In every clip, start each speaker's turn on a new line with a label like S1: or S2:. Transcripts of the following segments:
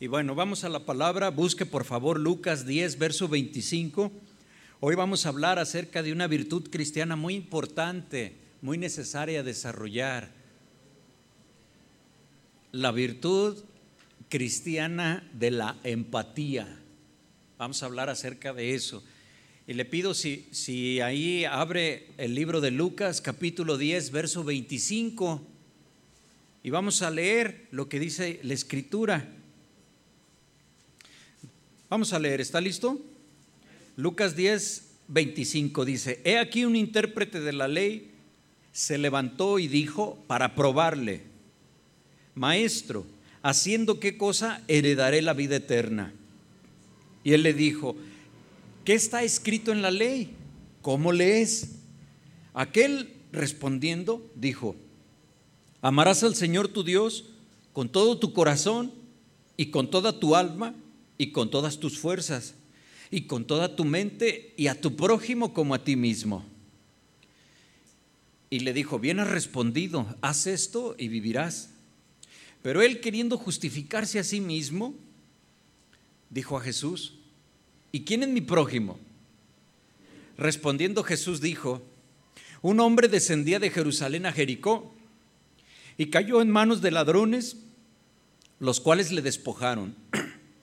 S1: Y bueno, vamos a la palabra. Busque por favor Lucas 10, verso 25. Hoy vamos a hablar acerca de una virtud cristiana muy importante, muy necesaria desarrollar. La virtud cristiana de la empatía. Vamos a hablar acerca de eso. Y le pido si, si ahí abre el libro de Lucas capítulo 10, verso 25. Y vamos a leer lo que dice la escritura. Vamos a leer, ¿está listo? Lucas 10, 25 dice, he aquí un intérprete de la ley se levantó y dijo para probarle, maestro, haciendo qué cosa heredaré la vida eterna. Y él le dijo, ¿qué está escrito en la ley? ¿Cómo lees? Aquel respondiendo dijo, amarás al Señor tu Dios con todo tu corazón y con toda tu alma y con todas tus fuerzas y con toda tu mente y a tu prójimo como a ti mismo. Y le dijo, bien has respondido, haz esto y vivirás. Pero él queriendo justificarse a sí mismo, dijo a Jesús, ¿y quién es mi prójimo? Respondiendo Jesús dijo, un hombre descendía de Jerusalén a Jericó y cayó en manos de ladrones, los cuales le despojaron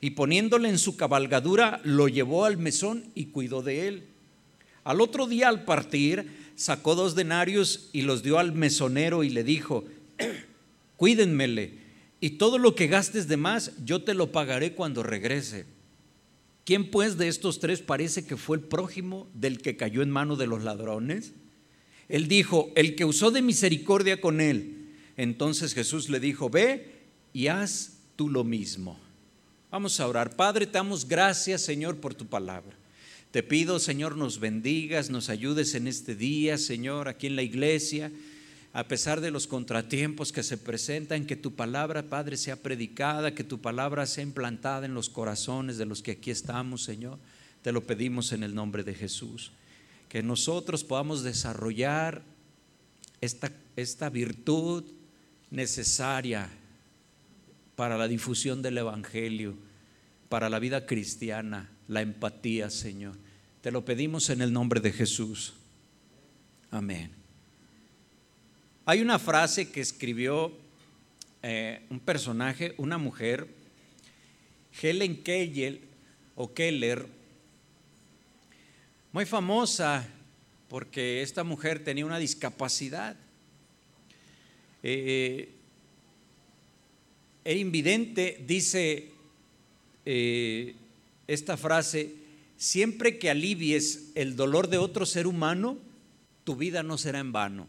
S1: y poniéndole en su cabalgadura, lo llevó al mesón y cuidó de él. Al otro día al partir, sacó dos denarios y los dio al mesonero y le dijo, cuídenmele, y todo lo que gastes de más, yo te lo pagaré cuando regrese. ¿Quién pues de estos tres parece que fue el prójimo del que cayó en mano de los ladrones? Él dijo, el que usó de misericordia con él. Entonces Jesús le dijo, ve y haz tú lo mismo. Vamos a orar. Padre, te damos gracias, Señor, por tu palabra. Te pido, Señor, nos bendigas, nos ayudes en este día, Señor, aquí en la iglesia, a pesar de los contratiempos que se presentan, que tu palabra, Padre, sea predicada, que tu palabra sea implantada en los corazones de los que aquí estamos, Señor. Te lo pedimos en el nombre de Jesús. Que nosotros podamos desarrollar esta, esta virtud necesaria para la difusión del Evangelio, para la vida cristiana, la empatía, Señor. Te lo pedimos en el nombre de Jesús. Amén. Hay una frase que escribió eh, un personaje, una mujer, Helen Keller o Keller, muy famosa porque esta mujer tenía una discapacidad. Eh, e invidente dice eh, esta frase, siempre que alivies el dolor de otro ser humano, tu vida no será en vano.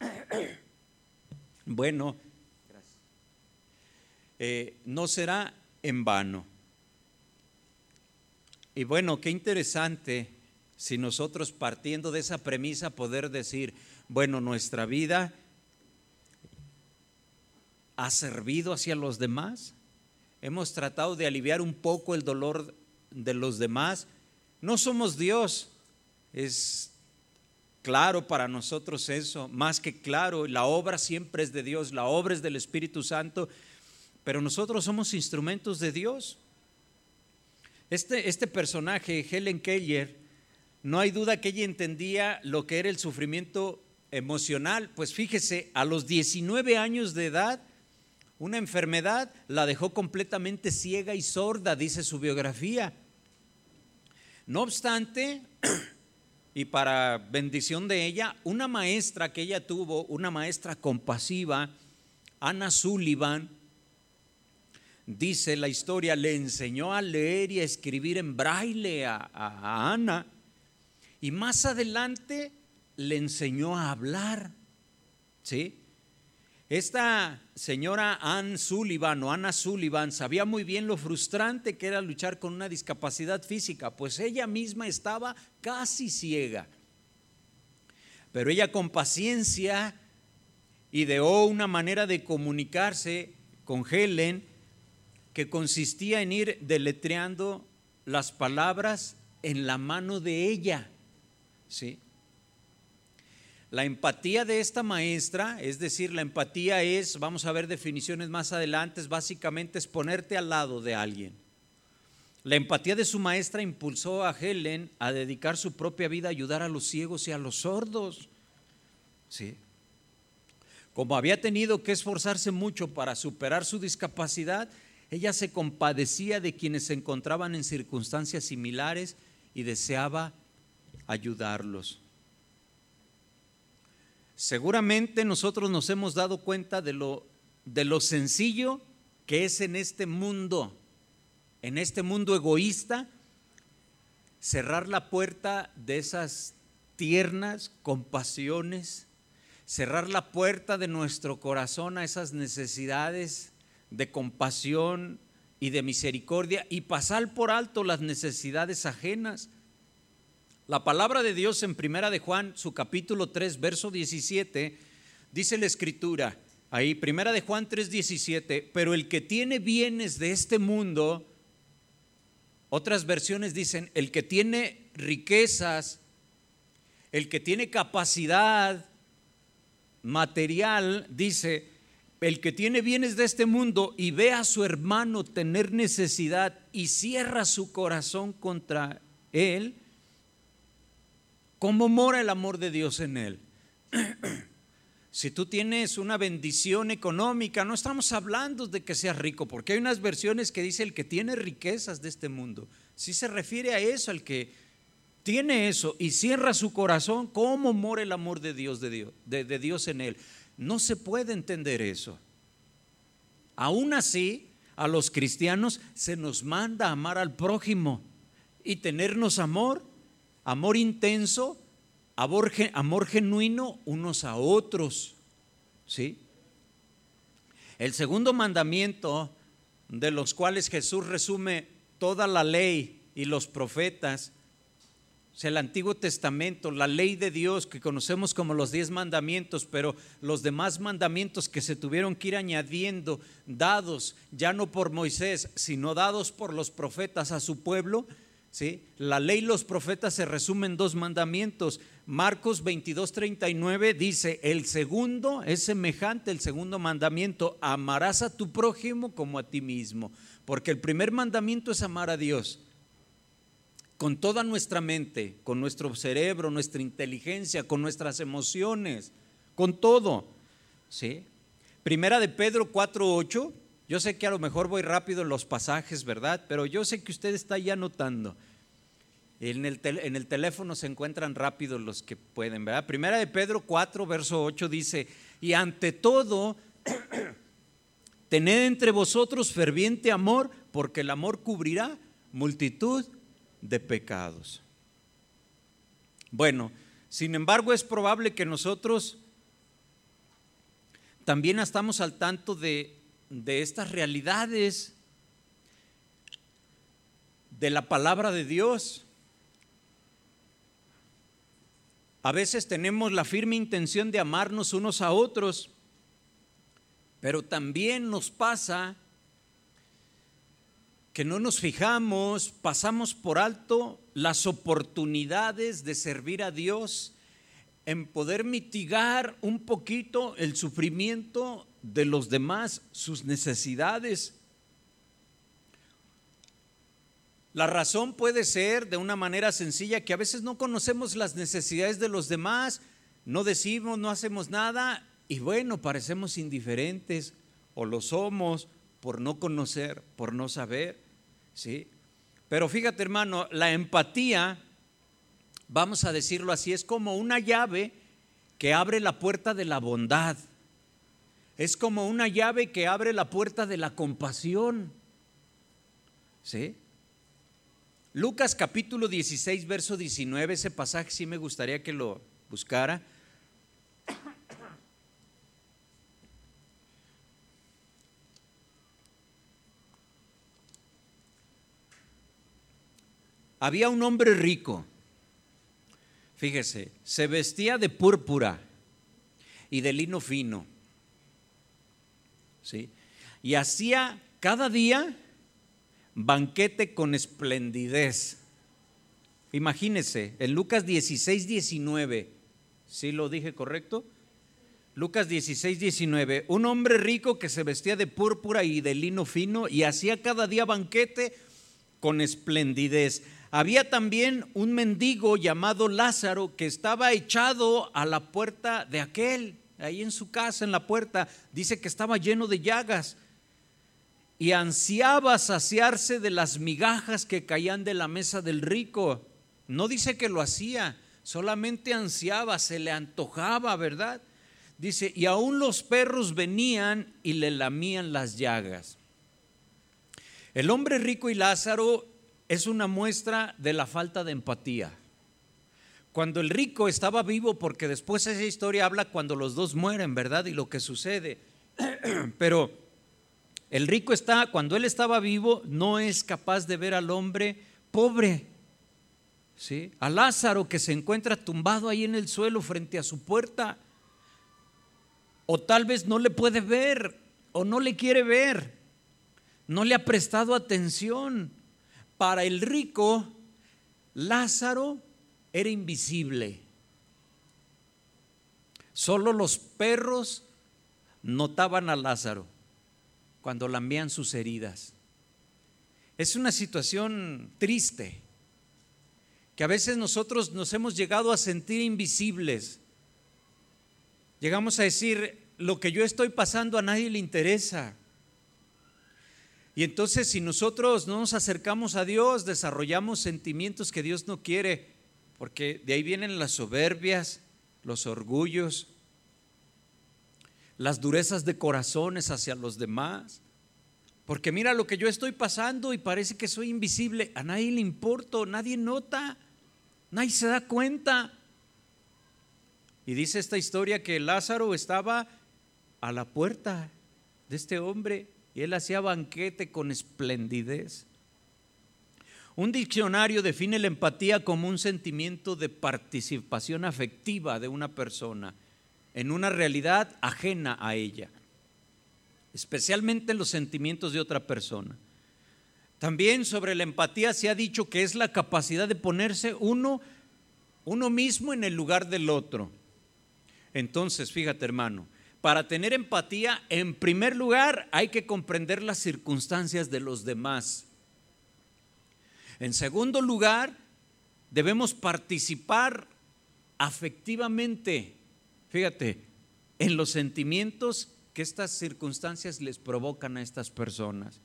S1: Bueno, eh, no será en vano. Y bueno, qué interesante si nosotros partiendo de esa premisa poder decir, bueno, nuestra vida ha servido hacia los demás. Hemos tratado de aliviar un poco el dolor de los demás. No somos Dios. Es claro para nosotros eso, más que claro. La obra siempre es de Dios, la obra es del Espíritu Santo, pero nosotros somos instrumentos de Dios. Este, este personaje, Helen Keller, no hay duda que ella entendía lo que era el sufrimiento emocional. Pues fíjese, a los 19 años de edad, una enfermedad la dejó completamente ciega y sorda, dice su biografía. No obstante, y para bendición de ella, una maestra que ella tuvo, una maestra compasiva, Ana Sullivan, dice la historia, le enseñó a leer y a escribir en braille a, a Ana y más adelante le enseñó a hablar. ¿Sí? Esta señora Ann Sullivan o Anna Sullivan sabía muy bien lo frustrante que era luchar con una discapacidad física, pues ella misma estaba casi ciega. Pero ella con paciencia ideó una manera de comunicarse con Helen que consistía en ir deletreando las palabras en la mano de ella. ¿Sí? La empatía de esta maestra, es decir, la empatía es, vamos a ver definiciones más adelante, básicamente es ponerte al lado de alguien. La empatía de su maestra impulsó a Helen a dedicar su propia vida a ayudar a los ciegos y a los sordos. ¿Sí? Como había tenido que esforzarse mucho para superar su discapacidad, ella se compadecía de quienes se encontraban en circunstancias similares y deseaba ayudarlos. Seguramente nosotros nos hemos dado cuenta de lo, de lo sencillo que es en este mundo, en este mundo egoísta, cerrar la puerta de esas tiernas compasiones, cerrar la puerta de nuestro corazón a esas necesidades de compasión y de misericordia y pasar por alto las necesidades ajenas. La palabra de Dios en Primera de Juan, su capítulo 3, verso 17, dice la escritura, ahí Primera de Juan 3, 17, pero el que tiene bienes de este mundo, otras versiones dicen, el que tiene riquezas, el que tiene capacidad material, dice, el que tiene bienes de este mundo y ve a su hermano tener necesidad y cierra su corazón contra él, ¿Cómo mora el amor de Dios en él? si tú tienes una bendición económica, no estamos hablando de que seas rico, porque hay unas versiones que dice el que tiene riquezas de este mundo. Si se refiere a eso, al que tiene eso y cierra su corazón, ¿cómo mora el amor de Dios, de Dios, de Dios en él? No se puede entender eso. Aún así, a los cristianos se nos manda amar al prójimo y tenernos amor amor intenso, amor, genuino unos a otros. ¿Sí? El segundo mandamiento, de los cuales Jesús resume toda la ley y los profetas, es el Antiguo Testamento, la ley de Dios que conocemos como los diez mandamientos, pero los demás mandamientos que se tuvieron que ir añadiendo, dados ya no por Moisés, sino dados por los profetas a su pueblo, la ley y los profetas se resumen en dos mandamientos. Marcos 22, 39 dice, el segundo es semejante, el segundo mandamiento, amarás a tu prójimo como a ti mismo. Porque el primer mandamiento es amar a Dios con toda nuestra mente, con nuestro cerebro, nuestra inteligencia, con nuestras emociones, con todo. ¿sí? Primera de Pedro 4.8 yo sé que a lo mejor voy rápido en los pasajes, ¿verdad? Pero yo sé que usted está ya anotando. En el, en el teléfono se encuentran rápido los que pueden, ¿verdad? Primera de Pedro 4, verso 8 dice, y ante todo, tened entre vosotros ferviente amor, porque el amor cubrirá multitud de pecados. Bueno, sin embargo es probable que nosotros también estamos al tanto de de estas realidades de la palabra de Dios. A veces tenemos la firme intención de amarnos unos a otros, pero también nos pasa que no nos fijamos, pasamos por alto las oportunidades de servir a Dios en poder mitigar un poquito el sufrimiento de los demás sus necesidades. La razón puede ser de una manera sencilla que a veces no conocemos las necesidades de los demás, no decimos, no hacemos nada y bueno, parecemos indiferentes o lo somos por no conocer, por no saber, ¿sí? Pero fíjate, hermano, la empatía, vamos a decirlo así, es como una llave que abre la puerta de la bondad. Es como una llave que abre la puerta de la compasión. ¿Sí? Lucas capítulo 16, verso 19, ese pasaje sí me gustaría que lo buscara. Había un hombre rico, fíjese, se vestía de púrpura y de lino fino y hacía cada día banquete con esplendidez. Imagínese, en Lucas 16, 19, ¿sí lo dije correcto? Lucas 16, 19, un hombre rico que se vestía de púrpura y de lino fino y hacía cada día banquete con esplendidez. Había también un mendigo llamado Lázaro que estaba echado a la puerta de aquel, ahí en su casa, en la puerta. Dice que estaba lleno de llagas y ansiaba saciarse de las migajas que caían de la mesa del rico. No dice que lo hacía, solamente ansiaba, se le antojaba, ¿verdad? Dice, y aún los perros venían y le lamían las llagas. El hombre rico y Lázaro es una muestra de la falta de empatía. Cuando el rico estaba vivo, porque después esa historia habla cuando los dos mueren, ¿verdad? Y lo que sucede. Pero el rico está, cuando él estaba vivo, no es capaz de ver al hombre pobre. ¿Sí? A Lázaro que se encuentra tumbado ahí en el suelo frente a su puerta o tal vez no le puede ver o no le quiere ver, no le ha prestado atención. Para el rico, Lázaro era invisible. Solo los perros notaban a Lázaro cuando lambían sus heridas. Es una situación triste, que a veces nosotros nos hemos llegado a sentir invisibles. Llegamos a decir, lo que yo estoy pasando a nadie le interesa. Y entonces si nosotros no nos acercamos a Dios, desarrollamos sentimientos que Dios no quiere, porque de ahí vienen las soberbias, los orgullos, las durezas de corazones hacia los demás. Porque mira lo que yo estoy pasando y parece que soy invisible, a nadie le importa, nadie nota, nadie se da cuenta. Y dice esta historia que Lázaro estaba a la puerta de este hombre y él hacía banquete con esplendidez. Un diccionario define la empatía como un sentimiento de participación afectiva de una persona en una realidad ajena a ella, especialmente en los sentimientos de otra persona. También sobre la empatía se ha dicho que es la capacidad de ponerse uno, uno mismo en el lugar del otro. Entonces, fíjate hermano, para tener empatía, en primer lugar, hay que comprender las circunstancias de los demás. En segundo lugar, debemos participar afectivamente, fíjate, en los sentimientos que estas circunstancias les provocan a estas personas.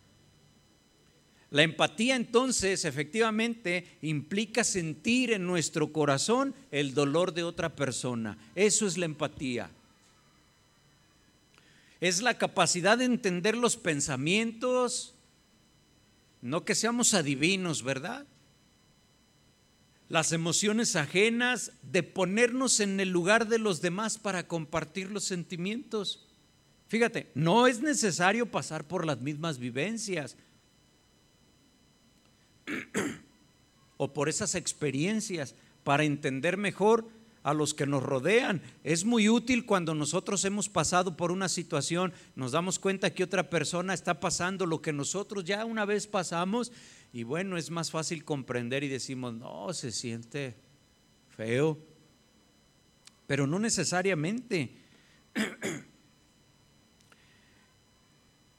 S1: La empatía entonces efectivamente implica sentir en nuestro corazón el dolor de otra persona. Eso es la empatía es la capacidad de entender los pensamientos, no que seamos adivinos, ¿verdad? Las emociones ajenas, de ponernos en el lugar de los demás para compartir los sentimientos. Fíjate, no es necesario pasar por las mismas vivencias o por esas experiencias para entender mejor a los que nos rodean. Es muy útil cuando nosotros hemos pasado por una situación, nos damos cuenta que otra persona está pasando lo que nosotros ya una vez pasamos y bueno, es más fácil comprender y decimos, no, se siente feo, pero no necesariamente.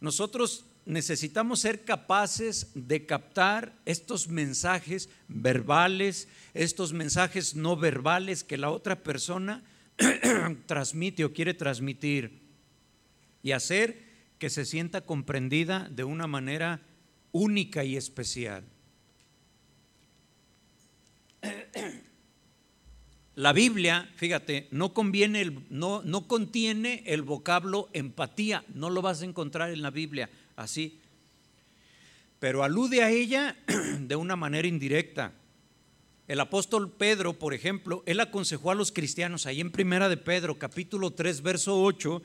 S1: Nosotros necesitamos ser capaces de captar estos mensajes verbales, estos mensajes no verbales que la otra persona transmite o quiere transmitir y hacer que se sienta comprendida de una manera única y especial. La Biblia, fíjate, no, conviene el, no, no contiene el vocablo empatía, no lo vas a encontrar en la Biblia así. Pero alude a ella de una manera indirecta. El apóstol Pedro, por ejemplo, él aconsejó a los cristianos ahí en Primera de Pedro, capítulo 3, verso 8,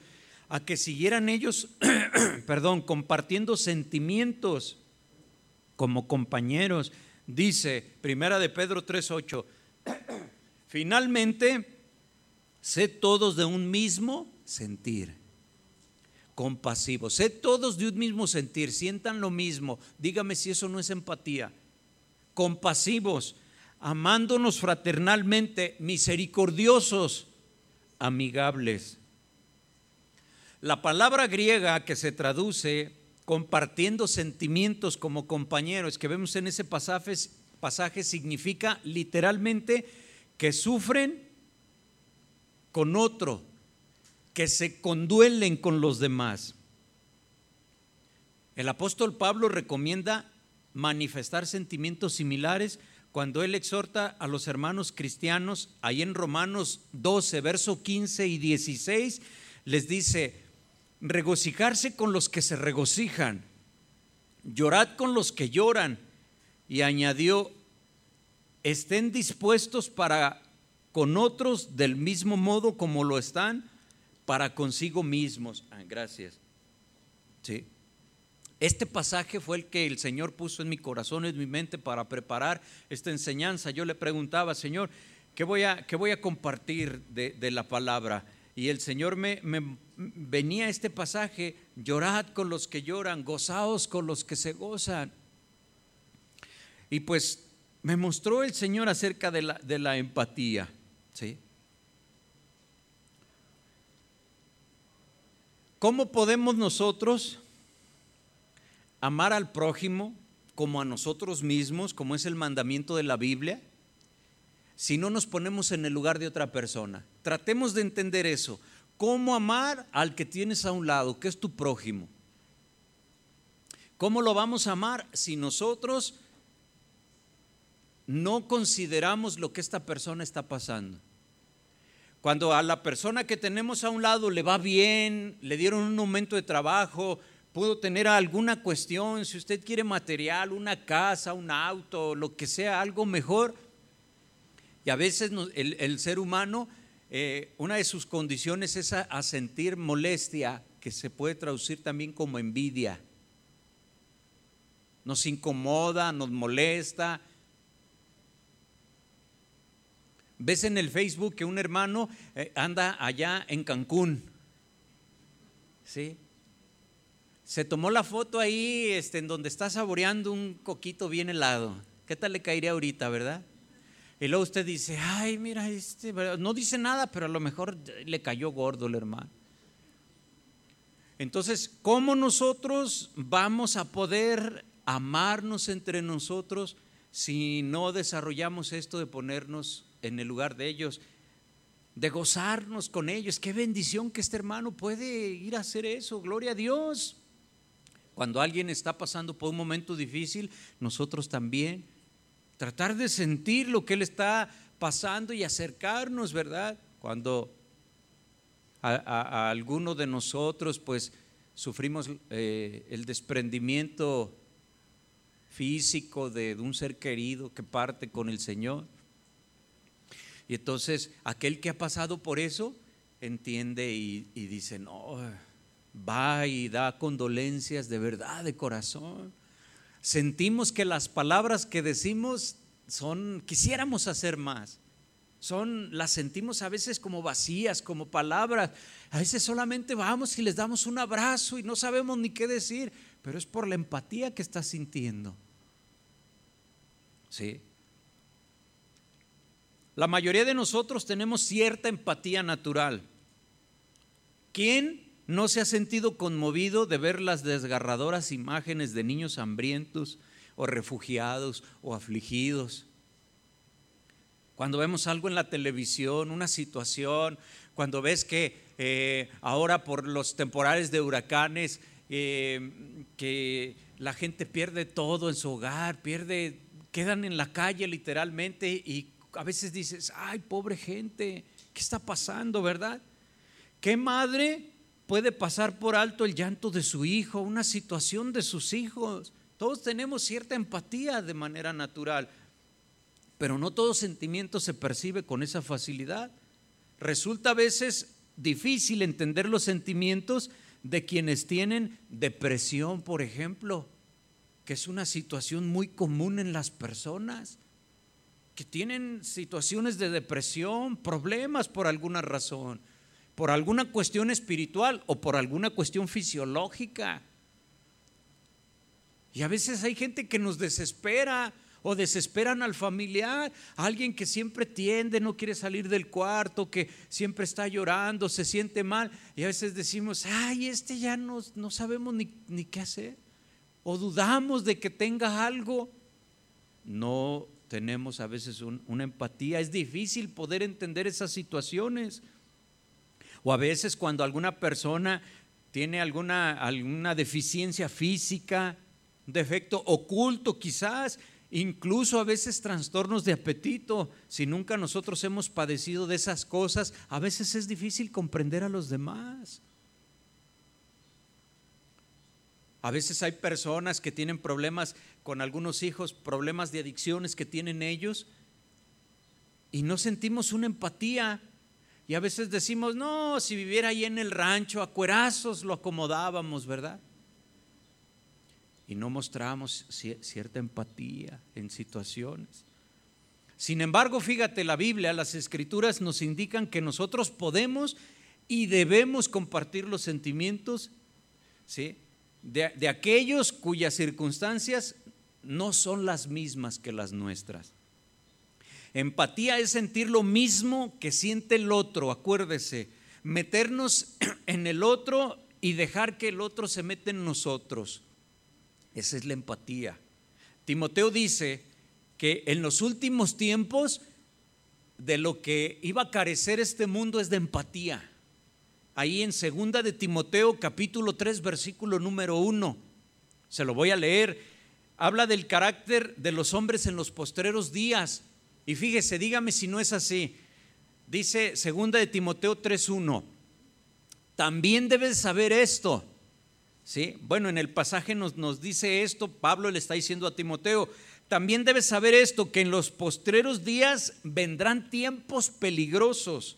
S1: a que siguieran ellos, perdón, compartiendo sentimientos como compañeros Dice, primera de Pedro 3:8, finalmente, sé todos de un mismo sentir, compasivos, sé todos de un mismo sentir, sientan lo mismo, dígame si eso no es empatía, compasivos, amándonos fraternalmente, misericordiosos, amigables. La palabra griega que se traduce compartiendo sentimientos como compañeros que vemos en ese pasaje significa literalmente que sufren con otro, que se conduelen con los demás. El apóstol Pablo recomienda manifestar sentimientos similares cuando él exhorta a los hermanos cristianos, ahí en Romanos 12, verso 15 y 16, les dice, regocijarse con los que se regocijan, llorad con los que lloran. Y añadió, estén dispuestos para con otros del mismo modo como lo están para consigo mismos. Ah, gracias. Sí. Este pasaje fue el que el Señor puso en mi corazón, en mi mente para preparar esta enseñanza. Yo le preguntaba, Señor, ¿qué voy a, qué voy a compartir de, la palabra? Y el Señor me, venía este pasaje, llorad con los que lloran, gozaos con los que se gozan. Y pues me mostró el Señor acerca de la, de la empatía. ¿sí? ¿Cómo podemos nosotros amar al prójimo como a nosotros mismos, como es el mandamiento de la Biblia? si no nos ponemos en el lugar de otra persona. Tratemos de entender eso. ¿Cómo amar al que tienes a un lado, que es tu prójimo? ¿Cómo lo vamos a amar si nosotros no consideramos lo que esta persona está pasando? Cuando a la persona que tenemos a un lado le va bien, le dieron un aumento de trabajo, pudo tener alguna cuestión, si usted quiere material, una casa, un auto, lo que sea, algo mejor, y a veces el, ser humano, eh, una de sus condiciones es a, sentir molestia, que se puede traducir también como envidia. Nos incomoda, nos molesta. Ves en el Facebook que un hermano eh, anda allá en Cancún. ¿Sí? Se tomó la foto ahí este, en donde está saboreando un coquito bien helado. ¿Qué tal le caería ahorita, verdad? Y luego usted dice, ay, mira, este, no dice nada, pero a lo mejor le cayó gordo el hermano. Entonces, ¿cómo nosotros vamos a poder amarnos entre nosotros si no desarrollamos esto de ponernos en el lugar de ellos, de gozarnos con ellos? Qué bendición que este hermano puede ir a hacer eso, gloria a Dios. Cuando alguien está pasando por un momento difícil, nosotros también tratar de sentir lo que Él está pasando y acercarnos, ¿verdad? Cuando a, alguno de nosotros pues sufrimos eh, el desprendimiento físico de, un ser querido que parte con el Señor. Y entonces aquel que ha pasado por eso entiende y, dice, no, va y da condolencias de verdad, de corazón sentimos que las palabras que decimos son, quisiéramos hacer más. Son, las sentimos a veces como vacías, como palabras. A veces solamente vamos y les damos un abrazo y no sabemos ni qué decir, pero es por la empatía que estás sintiendo. ¿Sí? La mayoría de nosotros tenemos cierta empatía natural. ¿Quién no se ha sentido conmovido de ver las desgarradoras imágenes de niños hambrientos o refugiados o afligidos? Cuando vemos algo en la televisión, una situación, cuando ves que eh, ahora por los temporales de huracanes, eh, que la gente pierde todo en su hogar, pierde, quedan en la calle literalmente y a veces dices, ay, pobre gente, ¿qué está pasando, verdad? ¿Qué madre puede pasar por alto el llanto de su hijo, una situación de sus hijos. Todos tenemos cierta empatía de manera natural, pero no todo sentimiento se percibe con esa facilidad. Resulta a veces difícil entender los sentimientos de quienes tienen depresión, por ejemplo, que es una situación muy común en las personas que tienen situaciones de depresión, problemas por alguna razón, por alguna cuestión espiritual o por alguna cuestión fisiológica. Y a veces hay gente que nos desespera o desesperan al familiar, alguien que siempre tiende, no quiere salir del cuarto, que siempre está llorando, se siente mal. Y a veces decimos, ay, este ya no, no sabemos ni, ni qué hacer. O dudamos de que tenga algo. No tenemos a veces una empatía. Es difícil poder entender esas situaciones. O a veces cuando alguna persona tiene alguna, alguna deficiencia física, un defecto oculto quizás, incluso a veces trastornos de apetito. Si nunca nosotros hemos padecido de esas cosas, a veces es difícil comprender a los demás. A veces hay personas que tienen problemas con algunos hijos, problemas de adicciones que tienen ellos, y no sentimos una empatía. Y a veces decimos, no, si viviera ahí en el rancho, a cuerazos lo acomodábamos, ¿verdad? y no mostramos cierta empatía en situaciones. Sin embargo, fíjate, la Biblia, las escrituras nos indican que nosotros podemos y debemos compartir los sentimientos ¿sí? De, aquellos cuyas circunstancias no son las mismas que las nuestras. Empatía es sentir lo mismo que siente el otro, acuérdese, meternos en el otro y dejar que el otro se meta en nosotros. Esa es la empatía. Timoteo dice que en los últimos tiempos de lo que iba a carecer este mundo es de empatía. Ahí en segunda de Timoteo capítulo 3 versículo número 1. Se lo voy a leer. Habla del carácter de los hombres en los postreros días. Y fíjese, dígame si no es así. Dice segunda de Timoteo 3:1. También debes saber esto ¿Sí? Bueno, en el pasaje nos, nos dice esto, Pablo le está diciendo a Timoteo, también debes saber esto, que en los postreros días vendrán tiempos peligrosos,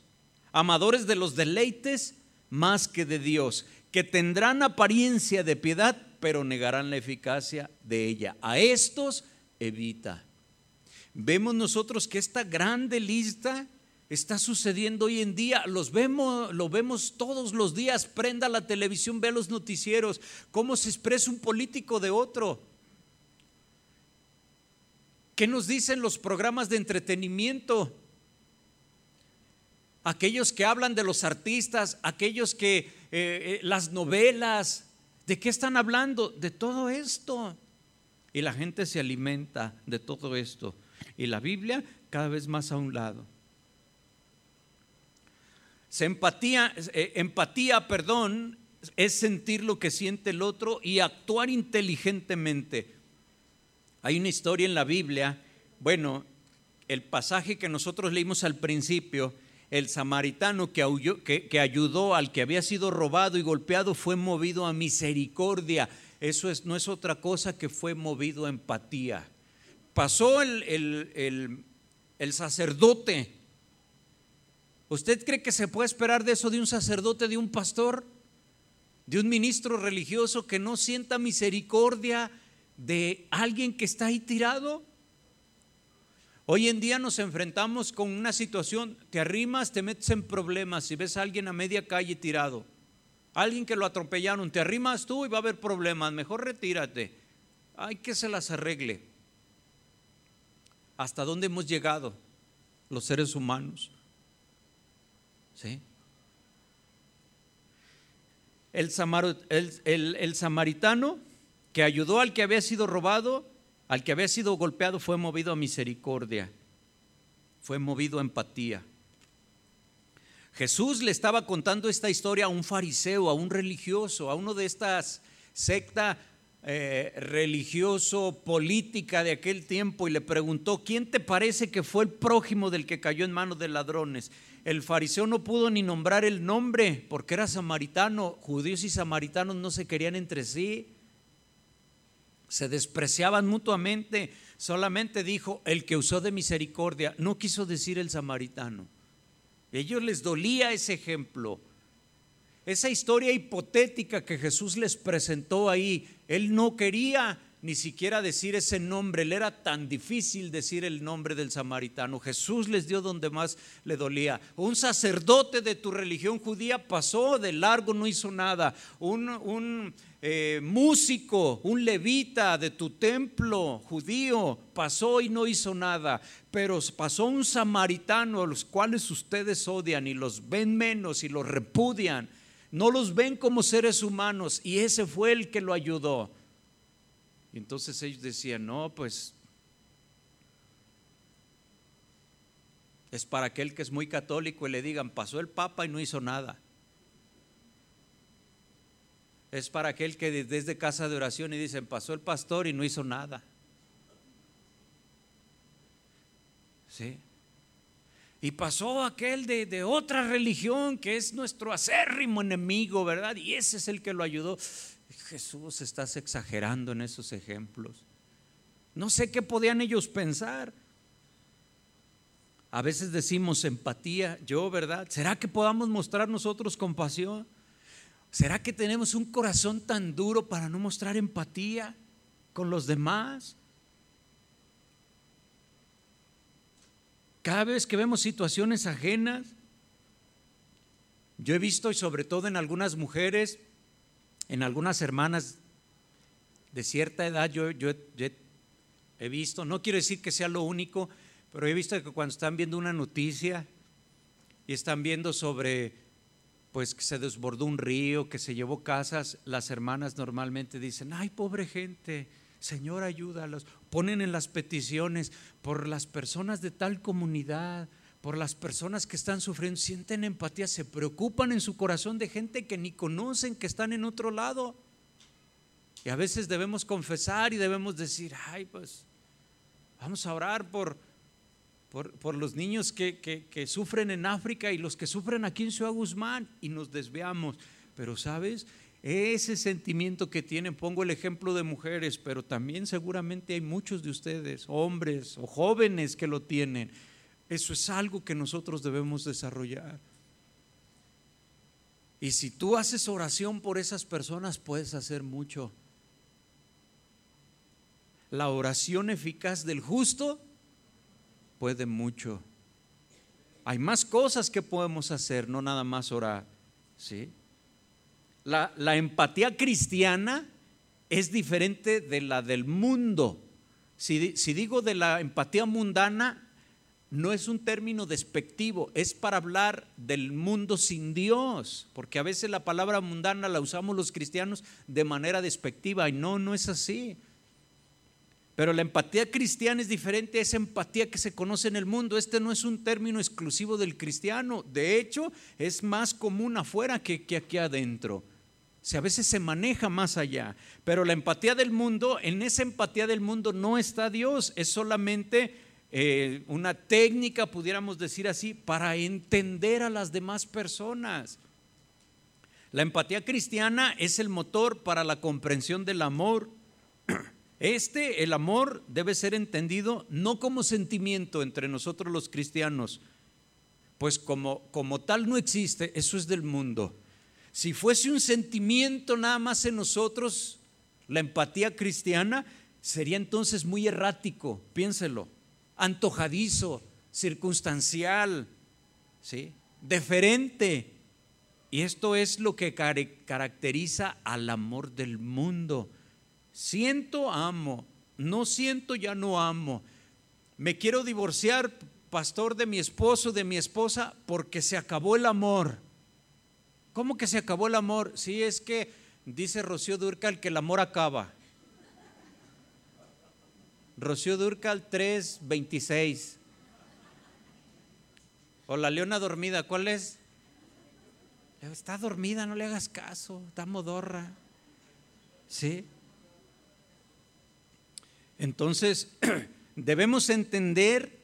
S1: amadores de los deleites más que de Dios, que tendrán apariencia de piedad, pero negarán la eficacia de ella. A estos evita. Vemos nosotros que esta grande lista está sucediendo hoy en día. Los vemos, lo vemos todos los días. Prenda la televisión, ve los noticieros, cómo se expresa un político de otro. ¿Qué nos dicen los programas de entretenimiento? Aquellos que hablan de los artistas, aquellos que eh, eh, las novelas, ¿de qué están hablando? De todo esto. Y la gente se alimenta de todo esto. Y la Biblia cada vez más a un lado empatía, eh, empatía, perdón, es sentir lo que siente el otro y actuar inteligentemente. Hay una historia en la Biblia, bueno, el pasaje que nosotros leímos al principio, el samaritano que, que, ayudó al que había sido robado y golpeado fue movido a misericordia. Eso es, no es otra cosa que fue movido a empatía. Pasó el, el, el sacerdote ¿Usted cree que se puede esperar de eso de un sacerdote, de un pastor, de un ministro religioso que no sienta misericordia de alguien que está ahí tirado? Hoy en día nos enfrentamos con una situación, te arrimas, te metes en problemas si ves a alguien a media calle tirado, alguien que lo atropellaron, te arrimas tú y va a haber problemas, mejor retírate. Hay que se las arregle. ¿Hasta dónde hemos llegado los seres humanos? El, el, samaritano que ayudó al que había sido robado, al que había sido golpeado, fue movido a misericordia, fue movido a empatía. Jesús le estaba contando esta historia a un fariseo, a un religioso, a uno de estas sectas eh, religioso, política de aquel tiempo y le preguntó, ¿quién te parece que fue el prójimo del que cayó en manos de ladrones? El fariseo no pudo ni nombrar el nombre porque era samaritano. Judíos y samaritanos no se querían entre sí, se despreciaban mutuamente. Solamente dijo el que usó de misericordia, no quiso decir el samaritano. A ellos les dolía ese ejemplo. Esa historia hipotética que Jesús les presentó ahí, él no quería ni siquiera decir ese nombre, le era tan difícil decir el nombre del samaritano. Jesús les dio donde más le dolía. Un sacerdote de tu religión judía pasó de largo, no hizo nada. Un, eh, músico, un levita de tu templo judío pasó y no hizo nada. Pero pasó un samaritano a los cuales ustedes odian y los ven menos y los repudian no los ven como seres humanos y ese fue el que lo ayudó. Y entonces ellos decían, no, pues es para aquel que es muy católico y le digan, pasó el Papa y no hizo nada. Es para aquel que desde casa de oración y dicen, pasó el pastor y no hizo nada. ¿Sí? Y pasó aquel de, otra religión que es nuestro acérrimo enemigo, ¿verdad? Y ese es el que lo ayudó. Jesús, estás exagerando en esos ejemplos. No sé qué podían ellos pensar. A veces decimos empatía, yo, ¿verdad? ¿Será que podamos mostrar nosotros compasión? ¿Será que tenemos un corazón tan duro para no mostrar empatía con los demás? Cada vez que vemos situaciones ajenas, yo he visto, y sobre todo en algunas mujeres, en algunas hermanas de cierta edad, yo, he visto, no quiero decir que sea lo único, pero he visto que cuando están viendo una noticia y están viendo sobre, pues que se desbordó un río, que se llevó casas, las hermanas normalmente dicen, ay, pobre gente, Señor, ayúdalos. Ponen en las peticiones por las personas de tal comunidad, por las personas que están sufriendo, sienten empatía, se preocupan en su corazón de gente que ni conocen, que están en otro lado. Y a veces debemos confesar y debemos decir, ay, pues vamos a orar por, por, los niños que, que sufren en África y los que sufren aquí en Ciudad Guzmán y nos desviamos. Pero sabes, ese sentimiento que tienen, pongo el ejemplo de mujeres, pero también seguramente hay muchos de ustedes, hombres o jóvenes que lo tienen. Eso es algo que nosotros debemos desarrollar. Y si tú haces oración por esas personas, puedes hacer mucho. La oración eficaz del justo puede mucho. Hay más cosas que podemos hacer, no nada más orar. ¿Sí? La, empatía cristiana es diferente de la del mundo. Si, si, digo de la empatía mundana, no es un término despectivo, es para hablar del mundo sin Dios, porque a veces la palabra mundana la usamos los cristianos de manera despectiva y no, no es así. Pero la empatía cristiana es diferente a esa empatía que se conoce en el mundo. Este no es un término exclusivo del cristiano. De hecho, es más común afuera que, que aquí adentro. Si a veces se maneja más allá. Pero la empatía del mundo, en esa empatía del mundo no está Dios, es solamente eh, una técnica, pudiéramos decir así, para entender a las demás personas. La empatía cristiana es el motor para la comprensión del amor. Este, el amor, debe ser entendido no como sentimiento entre nosotros los cristianos, pues como, como tal no existe, eso es del mundo. Si fuese un sentimiento nada más en nosotros, la empatía cristiana, sería entonces muy errático, piénselo, antojadizo, circunstancial, ¿sí? deferente. Y esto es lo que caracteriza al amor del mundo. Siento, amo. No siento, ya no amo. Me quiero divorciar, pastor, de mi esposo, de mi esposa, porque se acabó el amor. ¿Cómo que se acabó el amor? Sí, es que dice Rocío Durcal que el amor acaba. Rocío Durcal 3:26. O la leona dormida, ¿cuál es? Está dormida, no le hagas caso, está modorra. ¿Sí? Entonces, debemos entender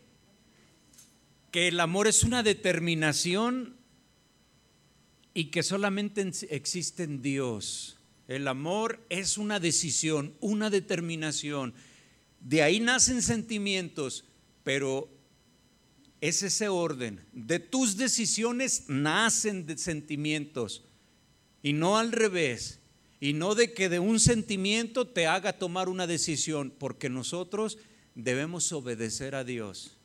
S1: que el amor es una determinación y que solamente existe en Dios. El amor es una decisión, una determinación. De ahí nacen sentimientos, pero es ese orden. De tus decisiones nacen de sentimientos y no al revés. Y no de que de un sentimiento te haga tomar una decisión, porque nosotros debemos obedecer a Dios.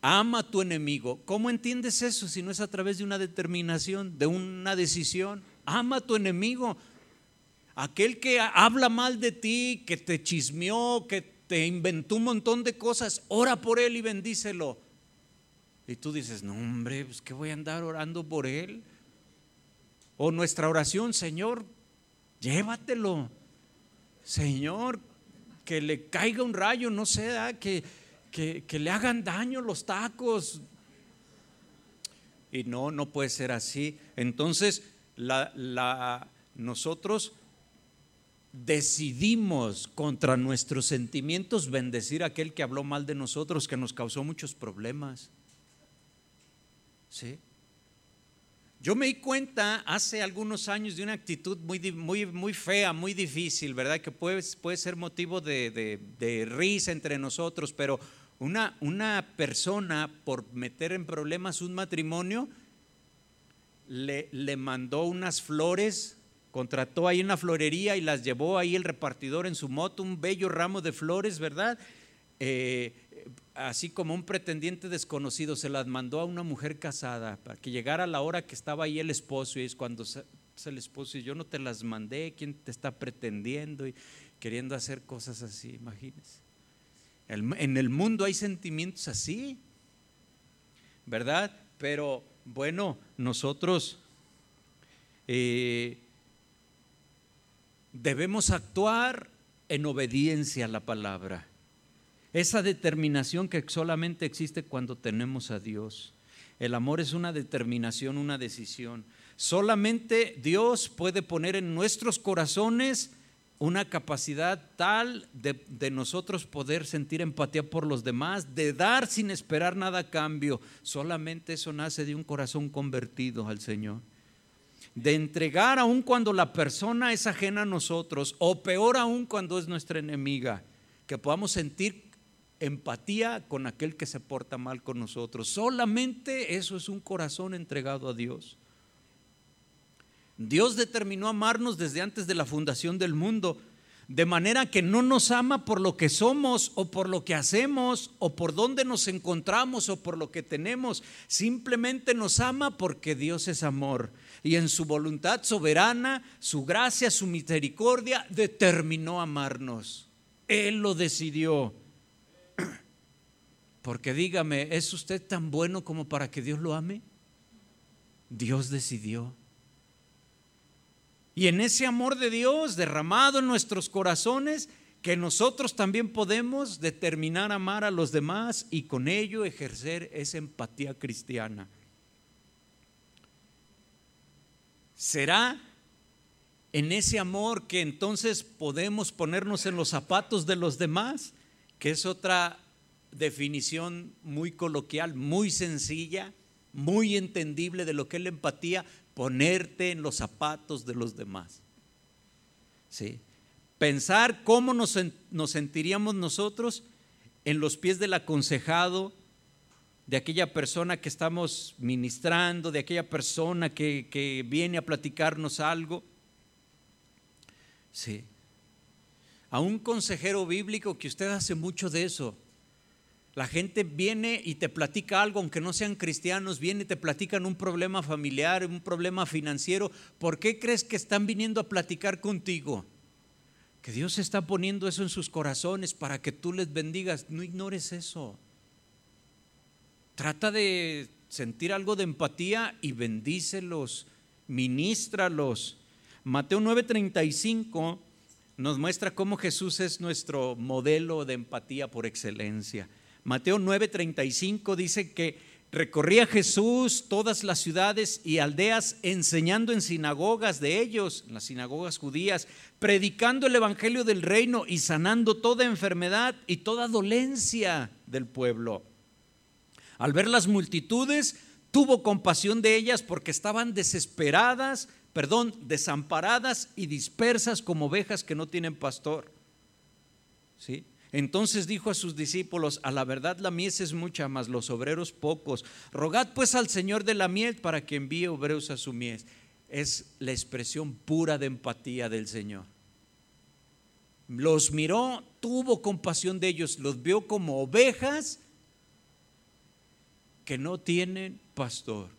S1: Ama a tu enemigo. ¿Cómo entiendes eso si no es a través de una determinación, de una decisión? Ama a tu enemigo. Aquel que habla mal de ti, que te chismeó, que te inventó un montón de cosas, ora por él y bendícelo. Y tú dices, no hombre, pues que voy a andar orando por él. O nuestra oración, Señor, llévatelo. Señor, que le caiga un rayo, no sé, que, que, le hagan daño los tacos. Y no, no puede ser así. Entonces, la, nosotros decidimos contra nuestros sentimientos bendecir a aquel que habló mal de nosotros, que nos causó muchos problemas. ¿Sí? Yo me di cuenta hace algunos años de una actitud muy, muy, muy fea, muy difícil, ¿verdad? Que puede, puede ser motivo de, de, risa entre nosotros, pero una, una persona por meter en problemas un matrimonio le, le mandó unas flores contrató ahí en la florería y las llevó ahí el repartidor en su moto, un bello ramo de flores, ¿verdad? Eh, así como un pretendiente desconocido, se las mandó a una mujer casada para que llegara la hora que estaba ahí el esposo y es cuando es el esposo y yo no te las mandé, ¿quién te está pretendiendo y queriendo hacer cosas así? Imagínense. En el mundo hay sentimientos así, ¿verdad? Pero bueno, nosotros eh, debemos actuar en obediencia a la palabra. Esa determinación que solamente existe cuando tenemos a Dios. El amor es una determinación, una decisión. Solamente Dios puede poner en nuestros corazones una capacidad tal de, nosotros poder sentir empatía por los demás, de dar sin esperar nada a cambio. Solamente eso nace de un corazón convertido al Señor. De entregar aun cuando la persona es ajena a nosotros, o peor aún cuando es nuestra enemiga, que podamos sentir empatía con aquel que se porta mal con nosotros. Solamente eso es un corazón entregado a Dios. Dios determinó amarnos desde antes de la fundación del mundo, de manera que no nos ama por lo que somos o por lo que hacemos o por dónde nos encontramos o por lo que tenemos. Simplemente nos ama porque Dios es amor. Y en su voluntad soberana, su gracia, su misericordia, determinó amarnos. Él lo decidió. Porque dígame, ¿es usted tan bueno como para que Dios lo ame? Dios decidió. Y en ese amor de Dios derramado en nuestros corazones, que nosotros también podemos determinar amar a los demás y con ello ejercer esa empatía cristiana. ¿Será en ese amor que entonces podemos ponernos en los zapatos de los demás? Que es otra definición muy coloquial, muy sencilla, muy entendible de lo que es la empatía, ponerte en los zapatos de los demás. ¿Sí? Pensar cómo nos, nos sentiríamos nosotros en los pies del aconsejado, de aquella persona que estamos ministrando, de aquella persona que, que viene a platicarnos algo. Sí. A un consejero bíblico que usted hace mucho de eso, la gente viene y te platica algo, aunque no sean cristianos, viene y te platican un problema familiar, un problema financiero. ¿Por qué crees que están viniendo a platicar contigo? Que Dios está poniendo eso en sus corazones para que tú les bendigas. No ignores eso. Trata de sentir algo de empatía y bendícelos, ministralos. Mateo 9:35 nos muestra cómo Jesús es nuestro modelo de empatía por excelencia. Mateo 9:35 dice que Recorría Jesús todas las ciudades y aldeas enseñando en sinagogas de ellos, en las sinagogas judías, predicando el Evangelio del reino y sanando toda enfermedad y toda dolencia del pueblo. Al ver las multitudes, tuvo compasión de ellas porque estaban desesperadas, perdón, desamparadas y dispersas como ovejas que no tienen pastor. ¿Sí? Entonces dijo a sus discípulos, a la verdad la mies es mucha, mas los obreros pocos. Rogad pues al Señor de la miel para que envíe obreros a su mies. Es la expresión pura de empatía del Señor. Los miró, tuvo compasión de ellos, los vio como ovejas que no tienen pastor.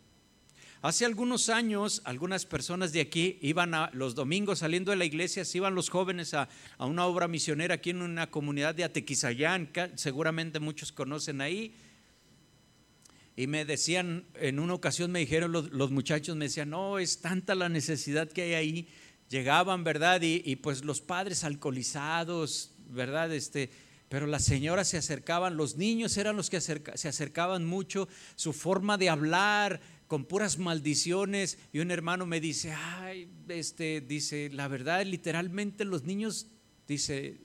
S1: Hace algunos años, algunas personas de aquí iban a los domingos saliendo de la iglesia, se iban los jóvenes a, una obra misionera aquí en una comunidad de Atequizayán, seguramente muchos conocen ahí. Y me decían, en una ocasión me dijeron los, muchachos, me decían, no, es tanta la necesidad que hay ahí. Llegaban, ¿verdad? Y, pues los padres alcoholizados, ¿verdad? Este, pero las señoras se acercaban, los niños eran los que se acercaban mucho, su forma de hablar, con puras maldiciones y un hermano me dice, ay, este, dice, la verdad, literalmente los niños, dice,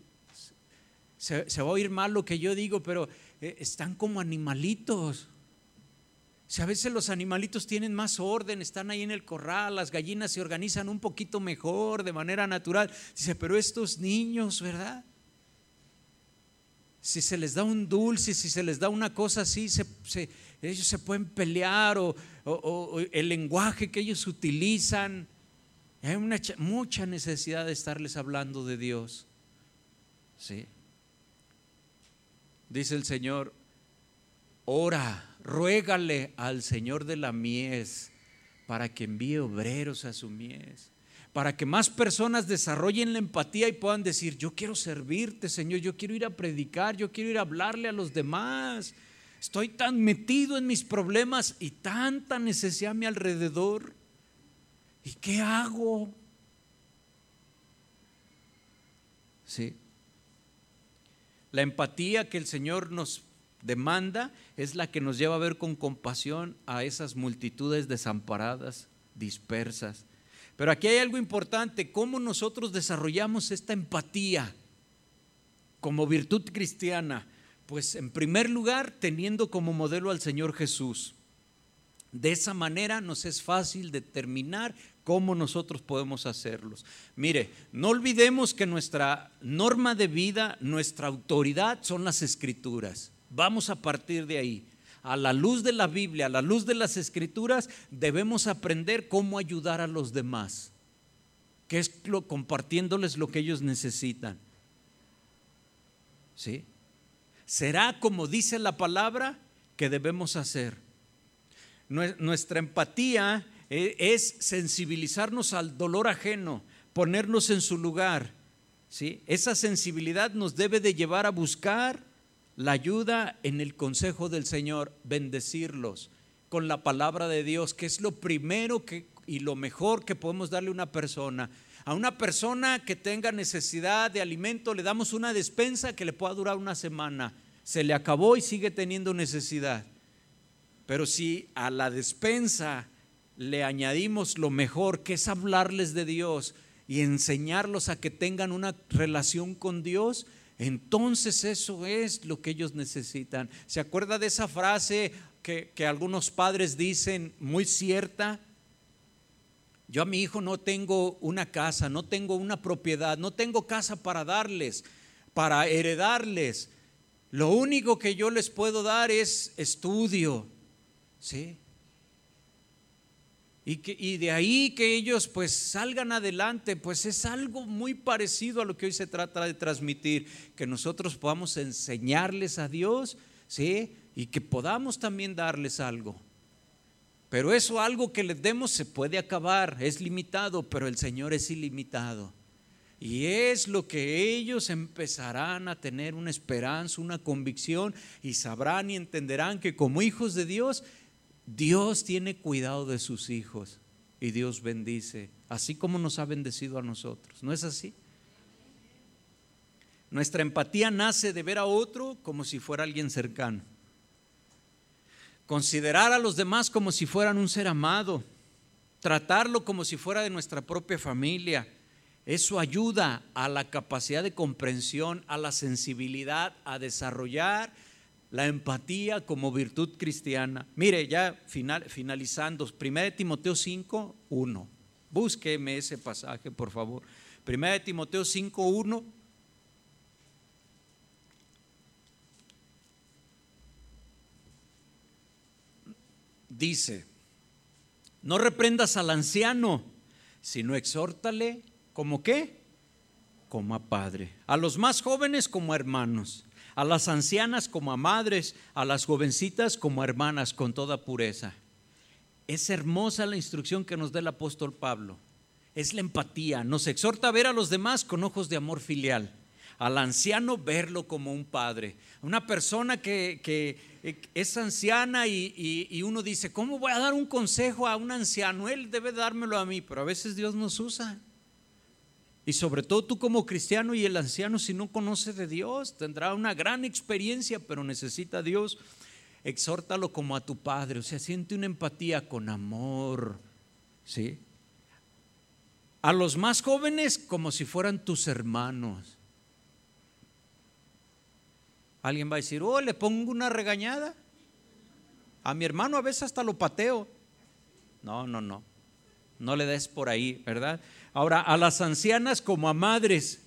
S1: se, va a oír mal lo que yo digo, pero eh, están como animalitos. Si a veces los animalitos tienen más orden, están ahí en el corral, las gallinas se organizan un poquito mejor, de manera natural. Dice, pero estos niños, ¿verdad? Si se les da un dulce, si se les da una cosa así, ellos se pueden pelear o, el lenguaje que ellos utilizan. Hay mucha necesidad de estarles hablando de Dios. ¿Sí? Dice el Señor, ora, ruégale al Señor de la mies para que envíe obreros a su mies, para que más personas desarrollen la empatía y puedan decir, yo quiero servirte, Señor, yo quiero ir a predicar, yo quiero ir a hablarle a los demás. Estoy tan metido en mis problemas y tanta necesidad a mi alrededor. ¿Y qué hago? Sí. La empatía que el Señor nos demanda es la que nos lleva a ver con compasión a esas multitudes desamparadas, dispersas. Pero aquí hay algo importante, cómo nosotros desarrollamos esta empatía como virtud cristiana. Pues en primer lugar, teniendo como modelo al Señor Jesús. De esa manera nos es fácil determinar cómo nosotros podemos hacerlos. Mire, no olvidemos que nuestra norma de vida, nuestra autoridad son las escrituras. Vamos a partir de ahí. A la luz de la Biblia, a la luz de las escrituras, debemos aprender cómo ayudar a los demás, que es lo, compartiéndoles lo que ellos necesitan. ¿Sí? será como dice la palabra que debemos hacer. Nuestra empatía eh, es sensibilizarnos al dolor ajeno, ponernos en su lugar. ¿sí? Esa sensibilidad nos debe de llevar a buscar la ayuda en el consejo del Señor, bendecirlos con la palabra de Dios, que es lo primero que, y lo mejor que podemos darle a una persona. A una persona que tenga necesidad de alimento le damos una despensa que le pueda durar una semana. Se le acabó y sigue teniendo necesidad. Pero si a la despensa le añadimos lo mejor, que es hablarles de Dios y enseñarlos a que tengan una relación con Dios, entonces eso es lo que ellos necesitan. ¿Se acuerda de esa frase que, que algunos padres dicen muy cierta? Yo a mi hijo no tengo una casa, no tengo una propiedad, no tengo casa para darles, para heredarles. Lo único que yo les puedo dar es estudio, ¿sí? Y, que, y de ahí que ellos pues salgan adelante, pues es algo muy parecido a lo que hoy se trata de transmitir, que nosotros podamos enseñarles a Dios, ¿sí? Y que podamos también darles algo. Pero eso algo que les demos se puede acabar, es limitado, pero el Señor es ilimitado. Y es lo que ellos empezarán a tener una esperanza, una convicción y sabrán y entenderán que como hijos de Dios, Dios tiene cuidado de sus hijos y Dios bendice, así como nos ha bendecido a nosotros. ¿No es así? Nuestra empatía nace de ver a otro como si fuera alguien cercano Considerar a los demás como si fueran un ser amado, tratarlo como si fuera de nuestra propia familia. Eso ayuda a la capacidad de comprensión, a la sensibilidad, a desarrollar la empatía como virtud cristiana. Mire, ya final, finalizando, 1 Timoteo 5, 1. Búsqueme ese pasaje, por favor. 1 Timoteo 5, 1. Dice, no reprendas al anciano, sino exhórtale como qué? Como a padre. A los más jóvenes como hermanos a las ancianas como a madres, a las jovencitas como a hermanas con toda pureza. Es hermosa la instrucción que nos da el apóstol Pablo. Es la empatía. Nos exhorta a ver a los demás con ojos de amor filial. Al anciano verlo como un padre. Una persona que, es anciana y, y, uno dice, ¿cómo voy a dar un consejo a un anciano? Él debe dármelo a mí, pero a veces Dios nos usa. Y sobre todo tú como cristiano y el anciano si no conoce de Dios, tendrá una gran experiencia, pero necesita a Dios. Exhórtalo como a tu padre, o sea, siente una empatía con amor, ¿sí? A los más jóvenes como si fueran tus hermanos. Alguien va a decir, oh, le pongo una regañada. A mi hermano a veces hasta lo pateo. No, no, no. No le des por ahí, ¿verdad? Ahora, a las ancianas como a madres,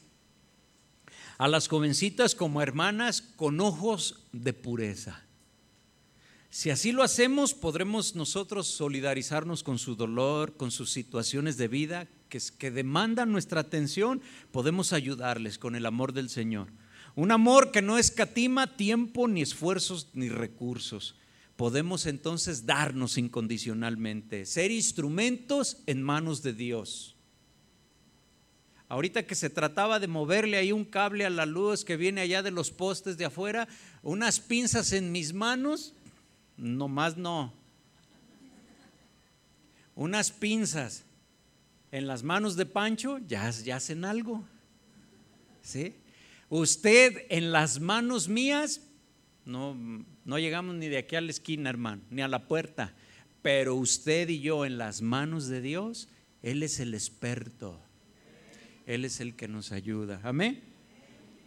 S1: a las jovencitas como hermanas con ojos de pureza. Si así lo hacemos, podremos nosotros solidarizarnos con su dolor, con sus situaciones de vida que, que demandan nuestra atención, podemos ayudarles con el amor del Señor. Un amor que no escatima tiempo, ni esfuerzos, ni recursos. Podemos entonces darnos incondicionalmente, ser instrumentos en manos de Dios. Ahorita que se trataba de moverle ahí un cable a la luz que viene allá de los postes de afuera, unas pinzas en mis manos, nomás no. Unas pinzas en las manos de Pancho, ya, hacen algo. ¿Sí? Usted en las manos mías, no, no llegamos ni de aquí a la esquina, hermano, ni a la puerta. Pero usted y yo en las manos de Dios, Él es el experto. Él es el que nos ayuda. Amén.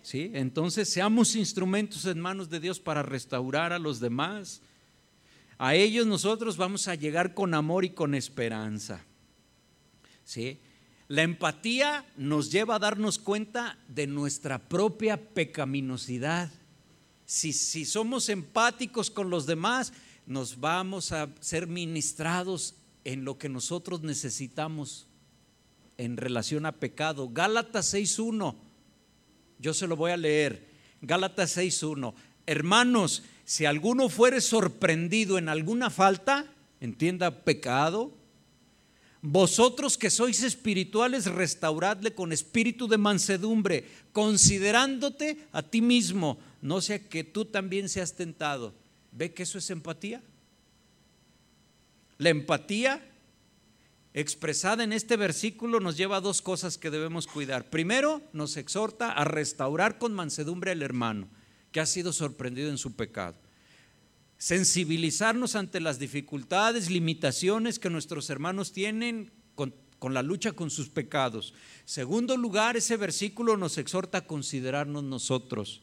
S1: ¿Sí? Entonces seamos instrumentos en manos de Dios para restaurar a los demás. A ellos nosotros vamos a llegar con amor y con esperanza. ¿Sí? La empatía nos lleva a darnos cuenta de nuestra propia pecaminosidad. Si, si somos empáticos con los demás, nos vamos a ser ministrados en lo que nosotros necesitamos en relación a pecado. Gálatas 6.1, yo se lo voy a leer. Gálatas 6.1, hermanos, si alguno fuere sorprendido en alguna falta, entienda pecado, vosotros que sois espirituales, restauradle con espíritu de mansedumbre, considerándote a ti mismo, no sea que tú también seas tentado. ¿Ve que eso es empatía? La empatía expresada en este versículo nos lleva a dos cosas que debemos cuidar. Primero, nos exhorta a restaurar con mansedumbre al hermano que ha sido sorprendido en su pecado. Sensibilizarnos ante las dificultades, limitaciones que nuestros hermanos tienen con, con la lucha con sus pecados. Segundo lugar, ese versículo nos exhorta a considerarnos nosotros.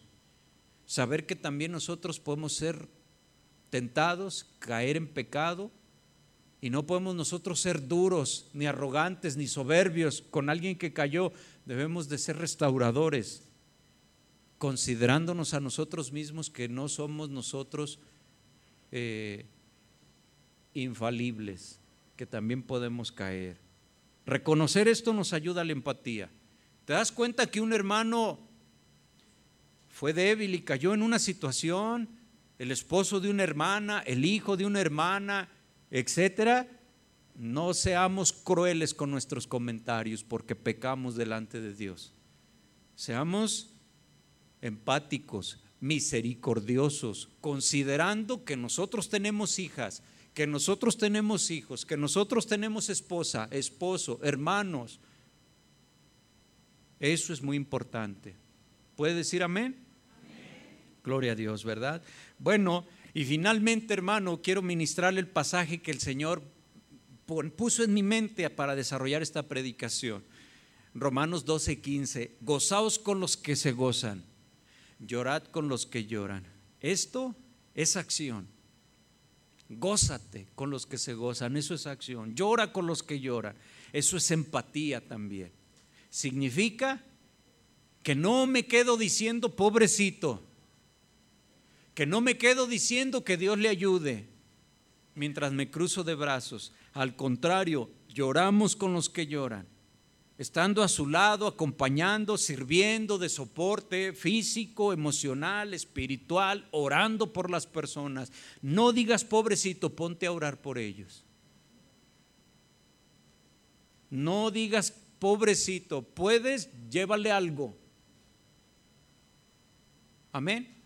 S1: Saber que también nosotros podemos ser tentados, caer en pecado, y no podemos nosotros ser duros, ni arrogantes, ni soberbios con alguien que cayó. Debemos de ser restauradores, considerándonos a nosotros mismos que no somos nosotros eh, infalibles, que también podemos caer. Reconocer esto nos ayuda a la empatía. ¿Te das cuenta que un hermano fue débil y cayó en una situación? El esposo de una hermana, el hijo de una hermana, etcétera, no seamos crueles con nuestros comentarios porque pecamos delante de Dios. Seamos empáticos, misericordiosos, considerando que nosotros tenemos hijas, que nosotros tenemos hijos, que nosotros tenemos esposa, esposo, hermanos. Eso es muy importante. ¿Puede decir amén? amén? Gloria a Dios, ¿verdad? Bueno, Y finalmente, hermano, quiero ministrarle el pasaje que el Señor puso en mi mente para desarrollar esta predicación. Romanos 12, 15. Gozaos con los que se gozan, llorad con los que lloran. Esto es acción. Gózate con los que se gozan, eso es acción. Llora con los que lloran, eso es empatía también. Significa que no me quedo diciendo pobrecito, que no me quedo diciendo que Dios le ayude mientras me cruzo de brazos. Al contrario, lloramos con los que lloran, estando a su lado, acompañando, sirviendo de soporte físico, emocional, espiritual, orando por las personas. No digas pobrecito, ponte a orar por ellos. No digas pobrecito, puedes, llévale algo. Amén.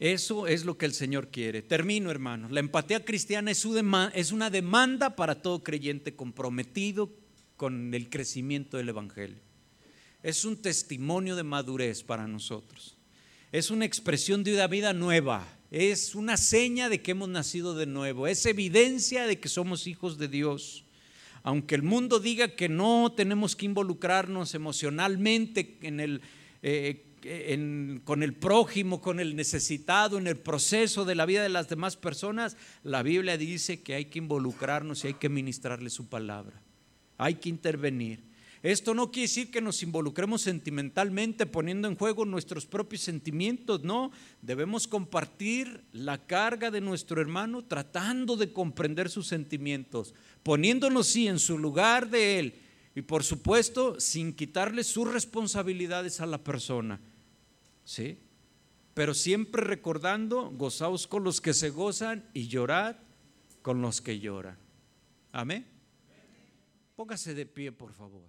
S1: Eso es lo que el Señor quiere. Termino, hermanos. La empatía cristiana es una demanda para todo creyente comprometido con el crecimiento del Evangelio. Es un testimonio de madurez para nosotros. Es una expresión de una vida nueva. Es una seña de que hemos nacido de nuevo. Es evidencia de que somos hijos de Dios. Aunque el mundo diga que no tenemos que involucrarnos emocionalmente en el, eh, con el prójimo, con el necesitado, en el proceso de la vida de las demás personas, la Biblia dice que hay que involucrarnos y hay que ministrarle su palabra. Hay que intervenir. Esto no quiere decir que nos involucremos sentimentalmente poniendo en juego nuestros propios sentimientos, no, debemos compartir la carga de nuestro hermano tratando de comprender sus sentimientos, poniéndonos sí en su lugar de él y por supuesto sin quitarle sus responsabilidades a la persona. ¿Sí? Pero siempre recordando, gozaos con los que se gozan y llorad con los que lloran. Amén. Póngase de pie, por favor.